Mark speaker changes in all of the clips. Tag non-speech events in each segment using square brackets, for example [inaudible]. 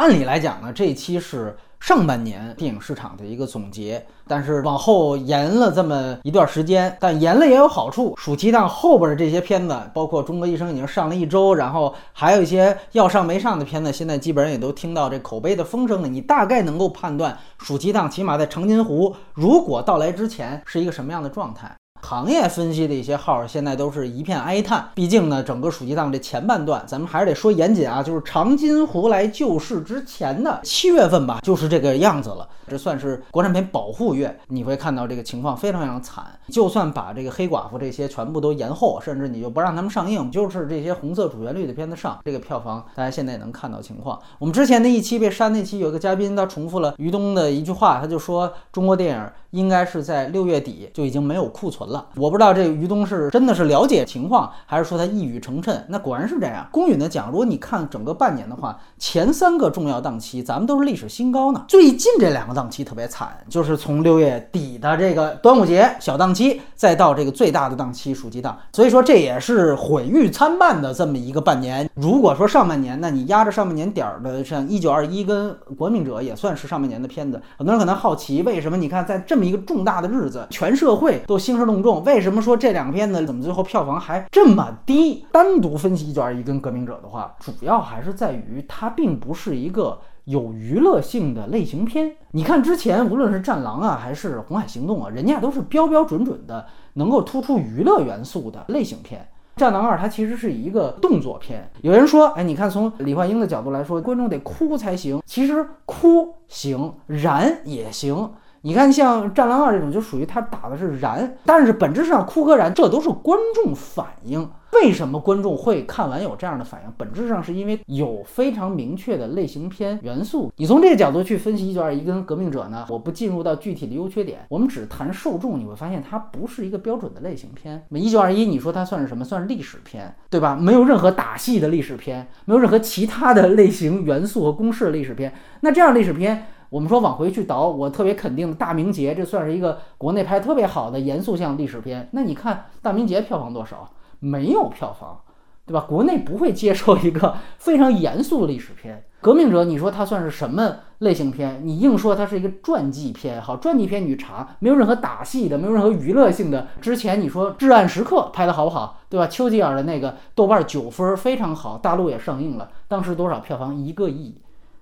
Speaker 1: 按理来讲呢，这一期是上半年电影市场的一个总结，但是往后延了这么一段时间，但延了也有好处。暑期档后边的这些片子，包括《中国医生》已经上了一周，然后还有一些要上没上的片子，现在基本上也都听到这口碑的风声了。你大概能够判断暑期档起码在长津湖如果到来之前是一个什么样的状态。行业分析的一些号现在都是一片哀叹，毕竟呢，整个暑期档这前半段，咱们还是得说严谨啊，就是长津湖来救市之前的七月份吧，就是这个样子了。这算是国产片保护月，你会看到这个情况非常非常惨。就算把这个黑寡妇这些全部都延后，甚至你就不让他们上映，就是这些红色主旋律的片子上，这个票房大家现在也能看到情况。我们之前的一期被删那期，有个嘉宾他重复了于东的一句话，他就说中国电影应该是在六月底就已经没有库存了。我不知道这于东是真的是了解情况，还是说他一语成谶。那果然是这样。公允的讲，如果你看整个半年的话，前三个重要档期咱们都是历史新高呢。最近这两个档。档期特别惨，就是从六月底的这个端午节小档期，再到这个最大的档期暑期档，所以说这也是毁誉参半的这么一个半年。如果说上半年，那你压着上半年点儿的，像一九二一跟国民者也算是上半年的片子。很多人可能好奇，为什么你看在这么一个重大的日子，全社会都兴师动众，为什么说这两个片子怎么最后票房还这么低？单独分析一九二一跟革命者的话，主要还是在于它并不是一个。有娱乐性的类型片，你看之前无论是《战狼》啊，还是《红海行动》啊，人家都是标标准准的能够突出娱乐元素的类型片。《战狼二》它其实是一个动作片。有人说，哎，你看从李焕英的角度来说，观众得哭才行。其实哭行，燃也行。你看，像《战狼二》这种，就属于他打的是燃，但是本质上哭和燃，这都是观众反应。为什么观众会看完有这样的反应？本质上是因为有非常明确的类型片元素。你从这个角度去分析《一九二一》跟《革命者》呢？我不进入到具体的优缺点，我们只谈受众，你会发现它不是一个标准的类型片。那《一九二一》，你说它算是什么？算是历史片，对吧？没有任何打戏的历史片，没有任何其他的类型元素和公式的历史片。那这样历史片。我们说往回去倒，我特别肯定的《大明劫》，这算是一个国内拍特别好的严肃向历史片。那你看《大明劫》票房多少？没有票房，对吧？国内不会接受一个非常严肃的历史片。《革命者》，你说它算是什么类型片？你硬说它是一个传记片，好，传记片你查，没有任何打戏的，没有任何娱乐性的。之前你说《至暗时刻》拍的好不好？对吧？丘吉尔的那个豆瓣九分非常好，大陆也上映了，当时多少票房？一个亿。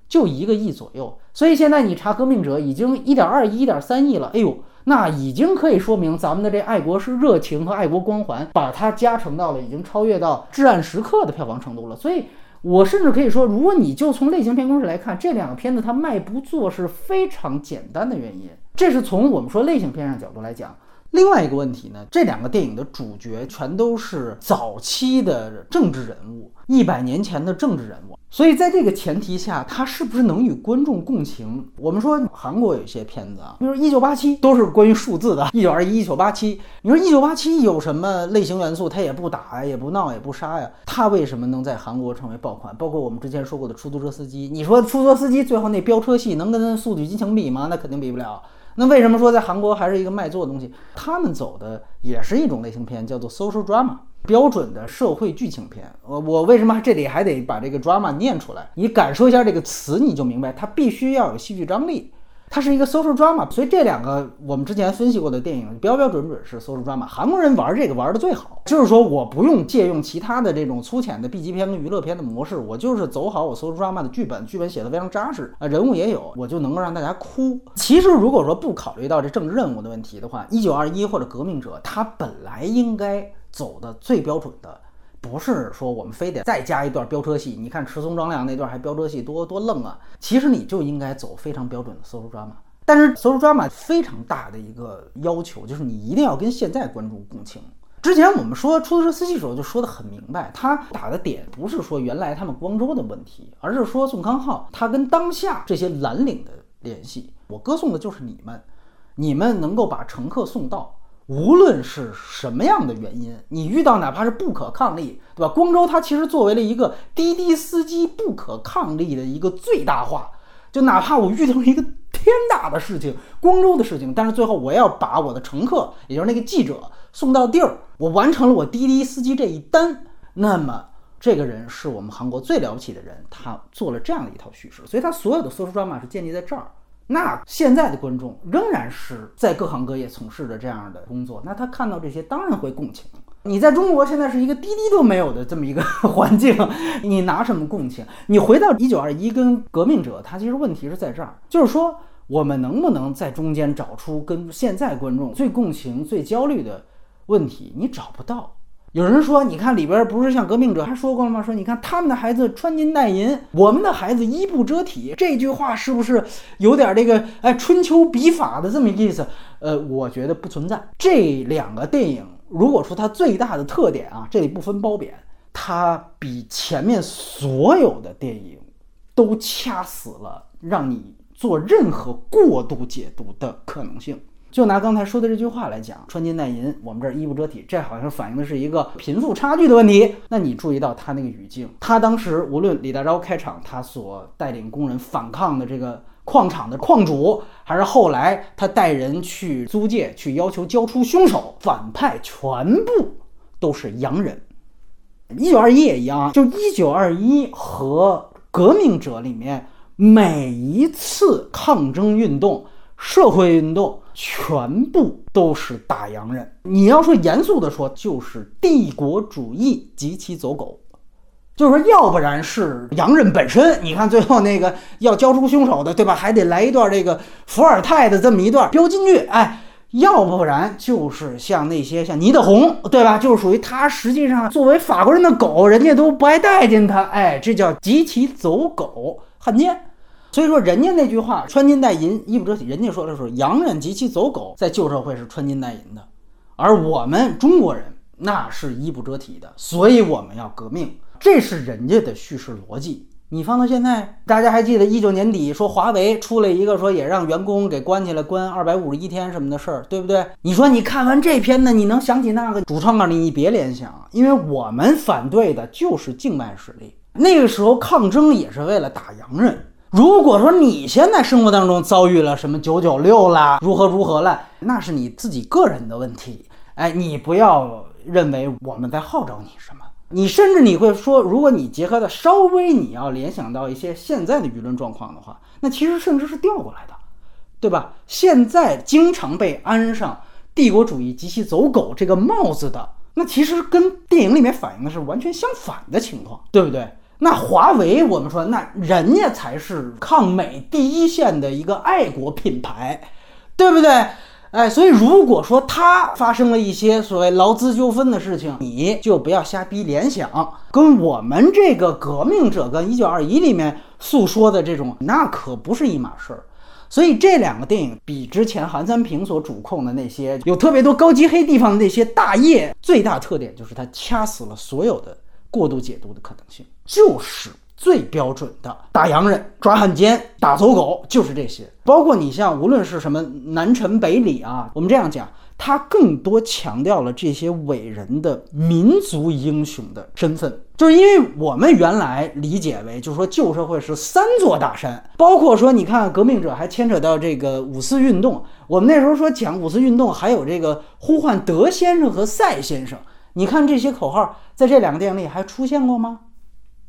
Speaker 1: 就一个亿左右，所以现在你查《革命者》已经一点二亿、一点三亿了。哎呦，那已经可以说明咱们的这爱国是热情和爱国光环，把它加成到了已经超越到《至暗时刻》的票房程度了。所以，我甚至可以说，如果你就从类型片公式来看，这两个片子它卖不做是非常简单的原因。这是从我们说类型片上角度来讲。另外一个问题呢，这两个电影的主角全都是早期的政治人物，一百年前的政治人物。所以在这个前提下，他是不是能与观众共情？我们说韩国有一些片子啊，比如《一九八七》，都是关于数字的，[laughs] 一九二一、一九八七。你说《一九八七》有什么类型元素？他也不打呀，也不闹，也不杀呀，他为什么能在韩国成为爆款？包括我们之前说过的出租车司机，你说出租车司机最后那飙车戏能跟《速度与激情》比吗？那肯定比不了。那为什么说在韩国还是一个卖座的东西？他们走的也是一种类型片，叫做 social drama，标准的社会剧情片。我我为什么这里还得把这个 drama 念出来？你感受一下这个词，你就明白，它必须要有戏剧张力。它是一个 social drama，所以这两个我们之前分析过的电影标标准准是 social drama。韩国人玩这个玩的最好，就是说我不用借用其他的这种粗浅的 B 级片跟娱乐片的模式，我就是走好我 social drama 的剧本，剧本写的非常扎实啊，人物也有，我就能够让大家哭。其实如果说不考虑到这政治任务的问题的话，一九二一或者革命者，它本来应该走的最标准的。不是说我们非得再加一段飙车戏，你看赤松壮亮那段还飙车戏多多愣啊！其实你就应该走非常标准的 social drama，但是 social drama 非常大的一个要求就是你一定要跟现在观众共情。之前我们说出租车司机时候就说的很明白，他打的点不是说原来他们光州的问题，而是说宋康昊他跟当下这些蓝领的联系。我歌颂的就是你们，你们能够把乘客送到。无论是什么样的原因，你遇到哪怕是不可抗力，对吧？光州它其实作为了一个滴滴司机不可抗力的一个最大化，就哪怕我遇到了一个天大的事情，光州的事情，但是最后我要把我的乘客，也就是那个记者送到地儿，我完成了我滴滴司机这一单，那么这个人是我们韩国最了不起的人，他做了这样的一套叙事，所以他所有的 social drama 是建立在这儿。那现在的观众仍然是在各行各业从事着这样的工作，那他看到这些当然会共情。你在中国现在是一个滴滴都没有的这么一个环境，你拿什么共情？你回到 [laughs] 一九二一跟革命者，他其实问题是在这儿，就是说我们能不能在中间找出跟现在观众最共情、最焦虑的问题？你找不到。有人说，你看里边不是像革命者还说过了吗？说你看他们的孩子穿金戴银，我们的孩子衣不遮体。这句话是不是有点这个哎春秋笔法的这么意思？呃，我觉得不存在。这两个电影，如果说它最大的特点啊，这里不分褒贬，它比前面所有的电影都掐死了让你做任何过度解读的可能性。就拿刚才说的这句话来讲，穿金戴银，我们这儿衣不遮体，这好像反映的是一个贫富差距的问题。那你注意到他那个语境，他当时无论李大钊开场，他所带领工人反抗的这个矿场的矿主，还是后来他带人去租界去要求交出凶手，反派全部都是洋人。一九二一也一样，就一九二一和革命者里面每一次抗争运动。社会运动全部都是打洋人。你要说严肃的说，就是帝国主义及其走狗，就是说，要不然是洋人本身。你看最后那个要交出凶手的，对吧？还得来一段这个伏尔泰的这么一段标金句，哎，要不然就是像那些像倪德红，对吧？就是属于他实际上作为法国人的狗，人家都不爱待见他，哎，这叫及其走狗，汉奸。所以说，人家那句话“穿金戴银，衣不遮体”，人家说的是洋人及其走狗，在旧社会是穿金戴银的，而我们中国人那是衣不遮体的，所以我们要革命，这是人家的叙事逻辑。你放到现在，大家还记得一九年底说华为出了一个说也让员工给关起来，关二百五十一天什么的事儿，对不对？你说你看完这篇呢，你能想起那个主创告诉，你别联想，因为我们反对的就是境外势力，那个时候抗争也是为了打洋人。如果说你现在生活当中遭遇了什么九九六啦，如何如何了，那是你自己个人的问题。哎，你不要认为我们在号召你什么。你甚至你会说，如果你结合的稍微你要联想到一些现在的舆论状况的话，那其实甚至是调过来的，对吧？现在经常被安上帝国主义及其走狗这个帽子的，那其实跟电影里面反映的是完全相反的情况，对不对？那华为，我们说，那人家才是抗美第一线的一个爱国品牌，对不对？哎，所以如果说他发生了一些所谓劳资纠纷的事情，你就不要瞎逼联想，跟我们这个革命者跟一九二一里面诉说的这种，那可不是一码事儿。所以这两个电影比之前韩三平所主控的那些有特别多高级黑地方的那些大业，最大特点就是他掐死了所有的。过度解读的可能性，就是最标准的打洋人、抓汉奸、打走狗，就是这些。包括你像无论是什么南陈北李啊，我们这样讲，他更多强调了这些伟人的民族英雄的身份，就是因为我们原来理解为，就是说旧社会是三座大山，包括说你看革命者还牵扯到这个五四运动，我们那时候说讲五四运动，还有这个呼唤德先生和赛先生。你看这些口号，在这两个电影里还出现过吗？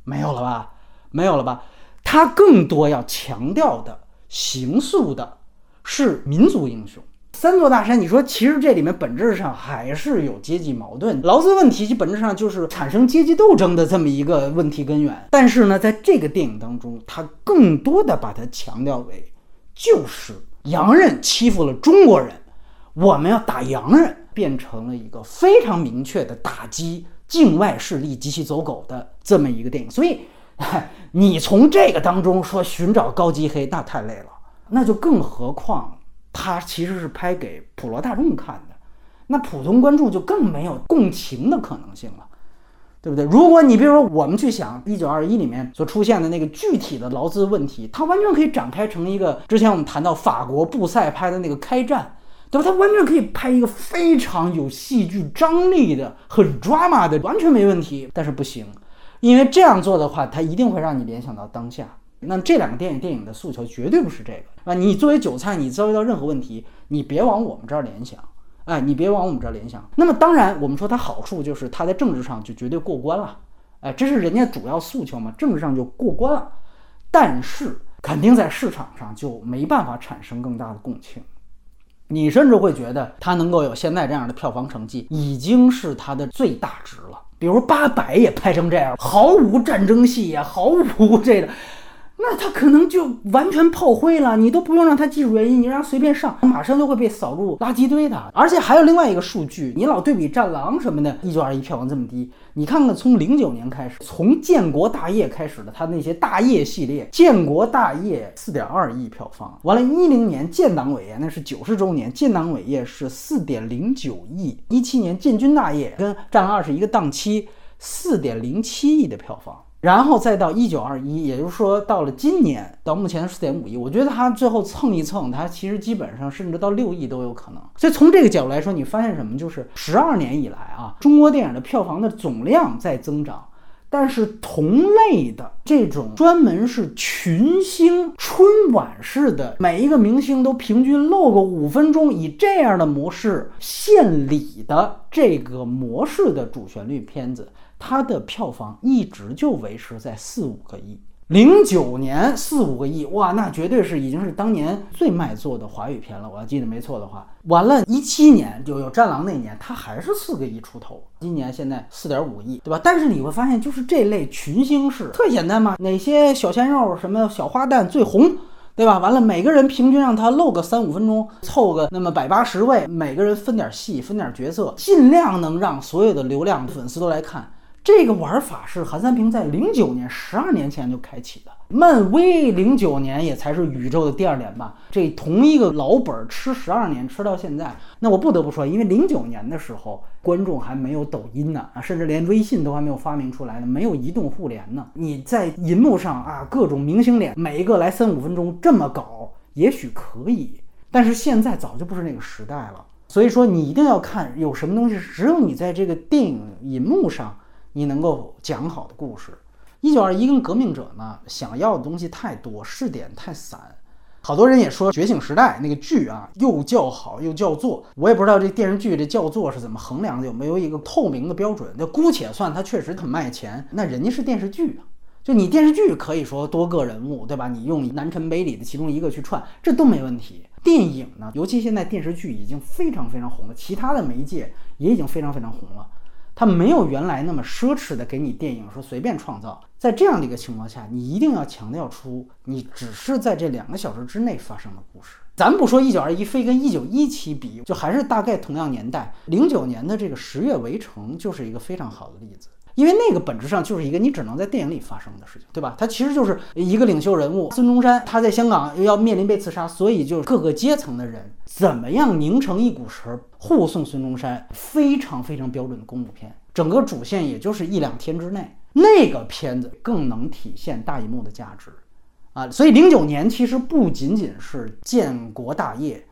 Speaker 1: 没有了吧，没有了吧。他更多要强调的、形塑的是民族英雄。三座大山，你说其实这里面本质上还是有阶级矛盾。劳资问题其本质上就是产生阶级斗争的这么一个问题根源。但是呢，在这个电影当中，他更多的把它强调为，就是洋人欺负了中国人，我们要打洋人。变成了一个非常明确的打击境外势力及其走狗的这么一个电影，所以你从这个当中说寻找高级黑，那太累了。那就更何况它其实是拍给普罗大众看的，那普通观众就更没有共情的可能性了，对不对？如果你比如说我们去想一九二一里面所出现的那个具体的劳资问题，它完全可以展开成一个之前我们谈到法国布塞拍的那个开战。对吧？他完全可以拍一个非常有戏剧张力的、很 drama 的，完全没问题。但是不行，因为这样做的话，他一定会让你联想到当下。那这两个电影电影的诉求绝对不是这个啊！你作为韭菜，你遭遇到任何问题，你别往我们这儿联想，哎，你别往我们这儿联想。那么当然，我们说它好处就是它在政治上就绝对过关了，哎，这是人家主要诉求嘛，政治上就过关了。但是肯定在市场上就没办法产生更大的共情。你甚至会觉得他能够有现在这样的票房成绩，已经是他的最大值了。比如八佰也拍成这样，毫无战争戏呀，毫无这个。那他可能就完全炮灰了，你都不用让他技术原因，你让他随便上，马上就会被扫入垃圾堆的。而且还有另外一个数据，你老对比《战狼》什么的，一九二一票房这么低，你看看从零九年开始，从建国大业开始的他那些大业系列，建国大业四点二亿票房，完了，一零年建党伟业那是九十周年，建党伟业是四点零九亿，一七年建军大业跟《战狼二》是一个档期，四点零七亿的票房。然后再到一九二一，也就是说到了今年，到目前四点五亿，我觉得它最后蹭一蹭，它其实基本上甚至到六亿都有可能。所以从这个角度来说，你发现什么？就是十二年以来啊，中国电影的票房的总量在增长，但是同类的这种专门是群星春晚式的，每一个明星都平均露个五分钟，以这样的模式献礼的这个模式的主旋律片子。它的票房一直就维持在四五个亿，零九年四五个亿，哇，那绝对是已经是当年最卖座的华语片了。我要记得没错的话，完了，一七年就有《战狼》那年，它还是四个亿出头。今年现在四点五亿，对吧？但是你会发现，就是这类群星式特简单嘛，哪些小鲜肉、什么小花旦最红，对吧？完了，每个人平均让他露个三五分钟，凑个那么百八十位，每个人分点戏，分点角色，尽量能让所有的流量粉丝都来看。这个玩法是韩三平在零九年十二年前就开启的，漫威零九年也才是宇宙的第二年吧。这同一个老本吃十二年，吃到现在，那我不得不说，因为零九年的时候观众还没有抖音呢啊，甚至连微信都还没有发明出来呢，没有移动互联呢。你在银幕上啊，各种明星脸，每一个来三五分钟这么搞，也许可以，但是现在早就不是那个时代了。所以说，你一定要看有什么东西，只有你在这个电影银幕上。你能够讲好的故事，《一九二一》跟《革命者》呢，想要的东西太多，试点太散。好多人也说《觉醒时代》那个剧啊，又叫好又叫座。我也不知道这电视剧这叫座是怎么衡量的，有没有一个透明的标准？就姑且算它确实很卖钱，那人家是电视剧啊。[laughs] 就你电视剧可以说多个人物，对吧？你用南陈北李的其中一个去串，这都没问题。电影呢，尤其现在电视剧已经非常非常红了，其他的媒介也已经非常非常红了。它没有原来那么奢侈的给你电影说随便创造，在这样的一个情况下，你一定要强调出你只是在这两个小时之内发生的故事。咱不说一九二一非跟一九一七比，就还是大概同样年代，零九年的这个十月围城就是一个非常好的例子。因为那个本质上就是一个你只能在电影里发生的事情，对吧？它其实就是一个领袖人物孙中山，他在香港要面临被刺杀，所以就是各个阶层的人怎么样拧成一股绳护送孙中山，非常非常标准的公路片。整个主线也就是一两天之内，那个片子更能体现大银幕的价值啊！所以零九年其实不仅仅是建国大业，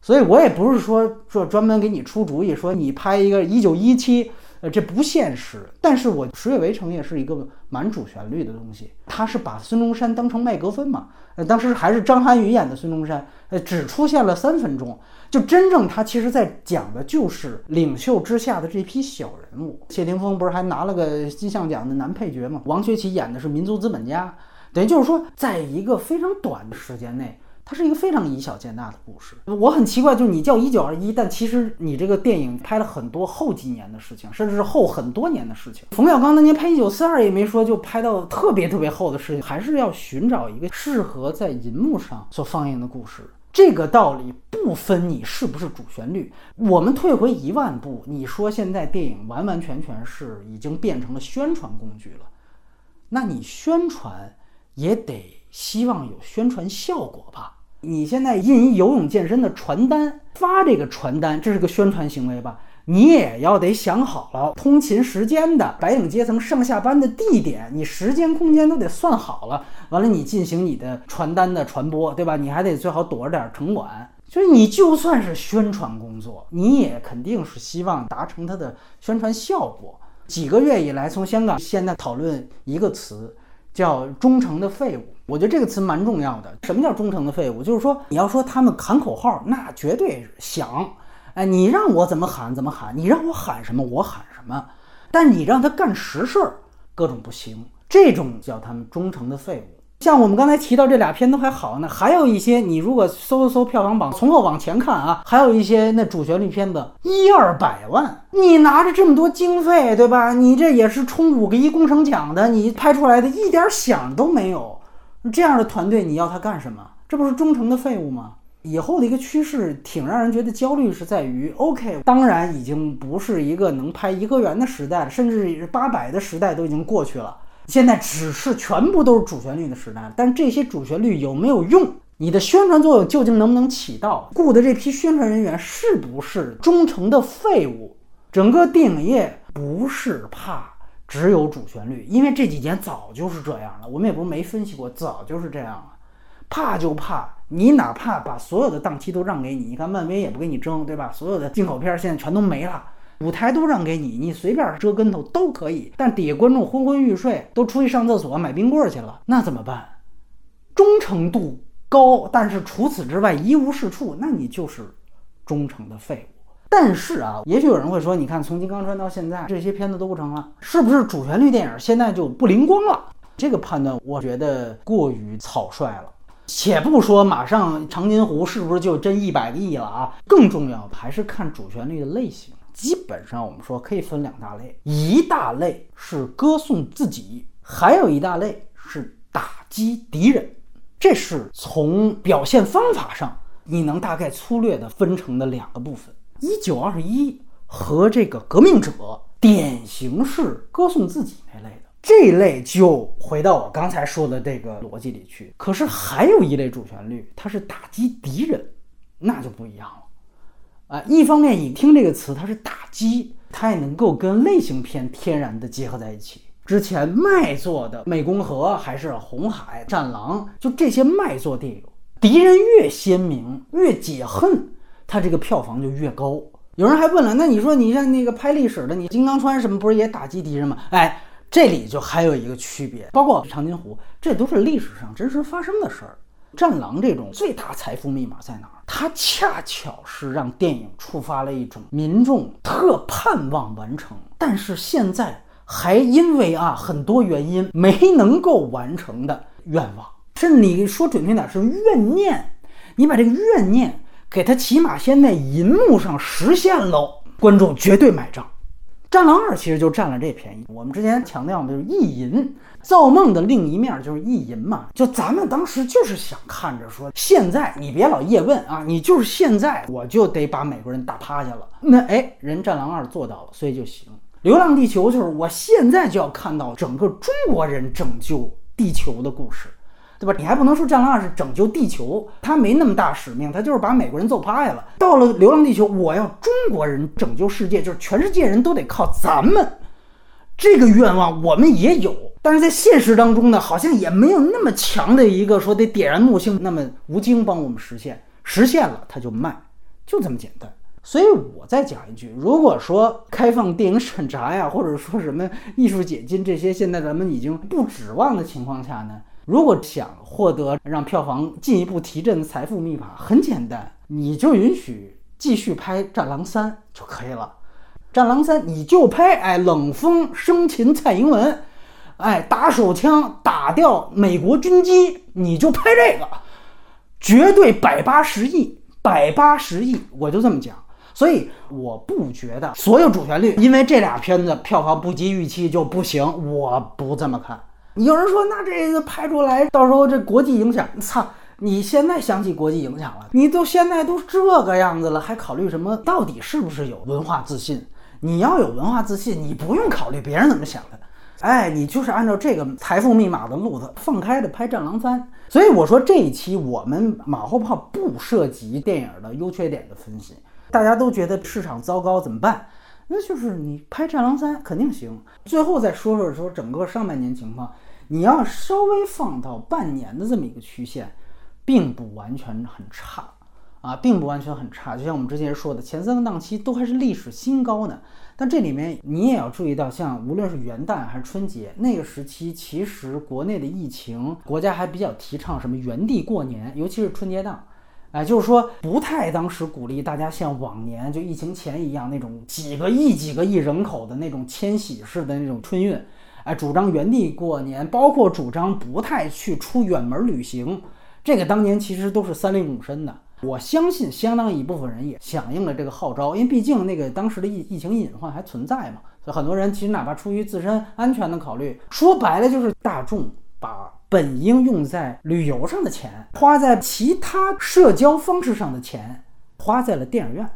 Speaker 1: 所以我也不是说说专门给你出主意，说你拍一个一九一七。呃，这不现实。但是我《十月围城》也是一个蛮主旋律的东西，他是把孙中山当成麦格芬嘛。呃，当时还是张涵予演的孙中山，呃，只出现了三分钟，就真正他其实在讲的就是领袖之下的这批小人物。谢霆锋不是还拿了个金像奖的男配角嘛？王学圻演的是民族资本家，等于就是说，在一个非常短的时间内。它是一个非常以小见大的故事。我很奇怪，就是你叫一九二一，但其实你这个电影拍了很多后几年的事情，甚至是后很多年的事情。冯小刚当年拍一九四二也没说就拍到特别特别厚的事情，还是要寻找一个适合在银幕上所放映的故事。这个道理不分你是不是主旋律。我们退回一万步，你说现在电影完完全全是已经变成了宣传工具了，那你宣传也得希望有宣传效果吧？你现在印一游泳健身的传单发这个传单，这是个宣传行为吧？你也要得想好了通勤时间的白领阶层上下班的地点，你时间空间都得算好了。完了，你进行你的传单的传播，对吧？你还得最好躲着点城管。就是你就算是宣传工作，你也肯定是希望达成它的宣传效果。几个月以来，从香港现在讨论一个词。叫忠诚的废物，我觉得这个词蛮重要的。什么叫忠诚的废物？就是说，你要说他们喊口号，那绝对是响。哎，你让我怎么喊怎么喊，你让我喊什么我喊什么。但你让他干实事儿，各种不行，这种叫他们忠诚的废物。像我们刚才提到这俩片都还好呢，还有一些你如果搜一搜票房榜，从后往前看啊，还有一些那主旋律片子一二百万，你拿着这么多经费，对吧？你这也是冲五个一工程奖的，你拍出来的一点响都没有，这样的团队你要他干什么？这不是忠诚的废物吗？以后的一个趋势挺让人觉得焦虑，是在于 OK，当然已经不是一个能拍颐和园的时代了，甚至八百的时代都已经过去了。现在只是全部都是主旋律的时代，但这些主旋律有没有用？你的宣传作用究竟能不能起到？雇的这批宣传人员是不是忠诚的废物？整个电影业不是怕只有主旋律，因为这几年早就是这样了。我们也不是没分析过，早就是这样了。怕就怕你，哪怕把所有的档期都让给你，你看漫威也不给你争，对吧？所有的进口片现在全都没了。舞台都让给你，你随便折跟头都可以，但底下观众昏昏欲睡，都出去上厕所买冰棍去了，那怎么办？忠诚度高，但是除此之外一无是处，那你就是忠诚的废物。但是啊，也许有人会说，你看从金刚川到现在，这些片子都不成了，是不是主旋律电影现在就不灵光了？这个判断我觉得过于草率了。且不说马上长津湖是不是就真一百个亿了啊？更重要还是看主旋律的类型。基本上我们说可以分两大类，一大类是歌颂自己，还有一大类是打击敌人。这是从表现方法上，你能大概粗略的分成的两个部分。一九二一和这个革命者，典型是歌颂自己那类的，这一类就回到我刚才说的这个逻辑里去。可是还有一类主旋律，它是打击敌人，那就不一样了。啊，一方面你听这个词，它是打击，它也能够跟类型片天然的结合在一起。之前卖座的《湄公河》还是《红海》《战狼》，就这些卖座电影，敌人越鲜明，越解恨，它这个票房就越高。有人还问了，那你说你像那个拍历史的，你《金刚川》什么不是也打击敌人吗？哎，这里就还有一个区别，包括长津湖，这都是历史上真实发生的事儿。战狼这种最大财富密码在哪儿？它恰巧是让电影触发了一种民众特盼望完成，但是现在还因为啊很多原因没能够完成的愿望，甚至你说准确点是怨念。你把这个怨念给它起码先在银幕上实现喽，观众绝对买账。战狼二其实就占了这便宜。我们之前强调的就是意淫。造梦的另一面就是意淫嘛，就咱们当时就是想看着说，现在你别老叶问啊，你就是现在我就得把美国人打趴下了。那哎，人战狼二做到了，所以就行。流浪地球就是我现在就要看到整个中国人拯救地球的故事，对吧？你还不能说战狼二是拯救地球，他没那么大使命，他就是把美国人揍趴下了。到了流浪地球，我要中国人拯救世界，就是全世界人都得靠咱们。这个愿望我们也有，但是在现实当中呢，好像也没有那么强的一个说得点燃木星那么吴京帮我们实现，实现了他就卖，就这么简单。所以我再讲一句，如果说开放电影审查呀，或者说什么艺术解禁这些，现在咱们已经不指望的情况下呢，如果想获得让票房进一步提振的财富密码，很简单，你就允许继续拍《战狼三》就可以了。战狼三，你就拍，哎，冷风生擒蔡英文，哎，打手枪打掉美国军机，你就拍这个，绝对百八十亿，百八十亿，我就这么讲。所以我不觉得所有主旋律因为这俩片子票房不及预期就不行，我不这么看。有人说，那这个拍出来，到时候这国际影响，操！你现在想起国际影响了，你都现在都这个样子了，还考虑什么？到底是不是有文化自信？你要有文化自信，你不用考虑别人怎么想的，哎，你就是按照这个财富密码的路子放开的拍《战狼三》。所以我说这一期我们马后炮不涉及电影的优缺点的分析，大家都觉得市场糟糕怎么办？那就是你拍《战狼三》肯定行。最后再说说说整个上半年情况，你要稍微放到半年的这么一个曲线，并不完全很差。啊，并不完全很差，就像我们之前说的，前三个档期都还是历史新高呢。但这里面你也要注意到，像无论是元旦还是春节那个时期，其实国内的疫情，国家还比较提倡什么原地过年，尤其是春节档，哎，就是说不太当时鼓励大家像往年就疫情前一样那种几个亿、几个亿人口的那种迁徙式的那种春运。哎，主张原地过年，包括主张不太去出远门旅行，这个当年其实都是三令五申的。我相信相当一部分人也响应了这个号召，因为毕竟那个当时的疫疫情隐患还存在嘛，所以很多人其实哪怕出于自身安全的考虑，说白了就是大众把本应用在旅游上的钱，花在其他社交方式上的钱，花在了电影院，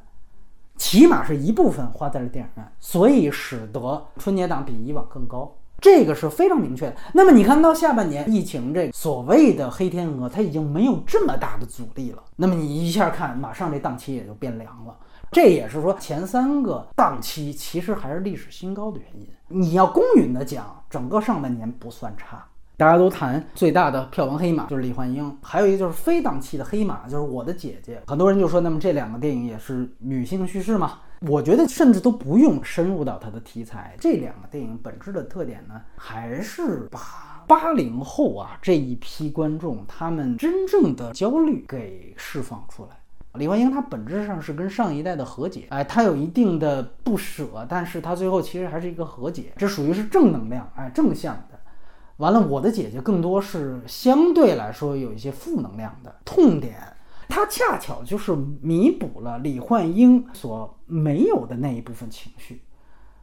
Speaker 1: 起码是一部分花在了电影院，所以使得春节档比以往更高。这个是非常明确的。那么你看到下半年疫情这所谓的黑天鹅，它已经没有这么大的阻力了。那么你一下看，马上这档期也就变凉了。这也是说前三个档期其实还是历史新高的原因。你要公允的讲，整个上半年不算差。大家都谈最大的票房黑马就是李焕英，还有一个就是非档期的黑马就是我的姐姐。很多人就说，那么这两个电影也是女性叙事嘛？我觉得甚至都不用深入到它的题材，这两个电影本质的特点呢，还是把八零后啊这一批观众他们真正的焦虑给释放出来。李焕英她本质上是跟上一代的和解，哎，她有一定的不舍，但是她最后其实还是一个和解，这属于是正能量，哎，正向的。完了，我的姐姐更多是相对来说有一些负能量的痛点。它恰巧就是弥补了李焕英所没有的那一部分情绪，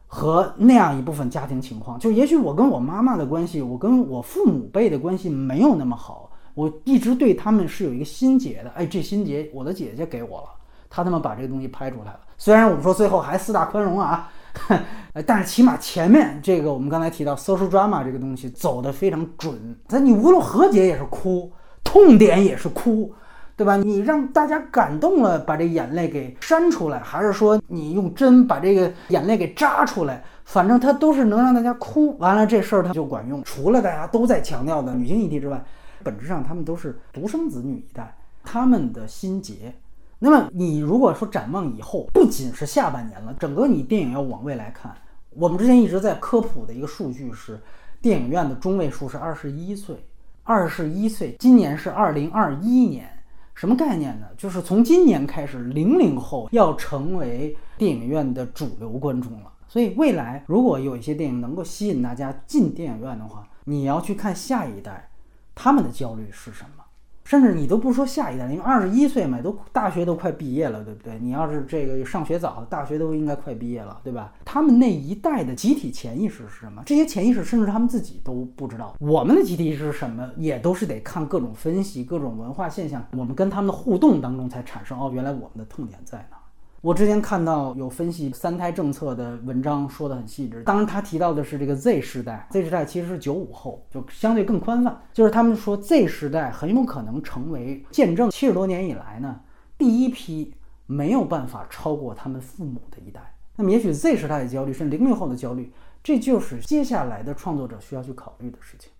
Speaker 1: 和那样一部分家庭情况。就也许我跟我妈妈的关系，我跟我父母辈的关系没有那么好，我一直对他们是有一个心结的。哎，这心结我的姐姐给我了，她他妈把这个东西拍出来了。虽然我们说最后还四大宽容啊，[laughs] 但是起码前面这个我们刚才提到 social drama 这个东西走得非常准。那你无论和解也是哭，痛点也是哭。对吧？你让大家感动了，把这眼泪给扇出来，还是说你用针把这个眼泪给扎出来？反正它都是能让大家哭。完了这事儿它就管用。除了大家都在强调的女性议题之外，本质上他们都是独生子女一代，他们的心结。那么你如果说展望以后，不仅是下半年了，整个你电影要往未来看。我们之前一直在科普的一个数据是，电影院的中位数是二十一岁，二十一岁，今年是二零二一年。什么概念呢？就是从今年开始，零零后要成为电影院的主流观众了。所以未来如果有一些电影能够吸引大家进电影院的话，你要去看下一代，他们的焦虑是什么？甚至你都不说下一代，因为二十一岁嘛，都大学都快毕业了，对不对？你要是这个上学早，大学都应该快毕业了，对吧？他们那一代的集体潜意识是什么？这些潜意识甚至他们自己都不知道。我们的集体意识是什么？也都是得看各种分析、各种文化现象，我们跟他们的互动当中才产生。哦，原来我们的痛点在哪？我之前看到有分析三胎政策的文章，说的很细致。当然，他提到的是这个 Z 时代，Z 时代其实是九五后，就相对更宽泛。就是他们说 Z 时代很有可能成为见证七十多年以来呢第一批没有办法超过他们父母的一代。那么，也许 Z 时代的焦虑是零零后的焦虑，这就是接下来的创作者需要去考虑的事情。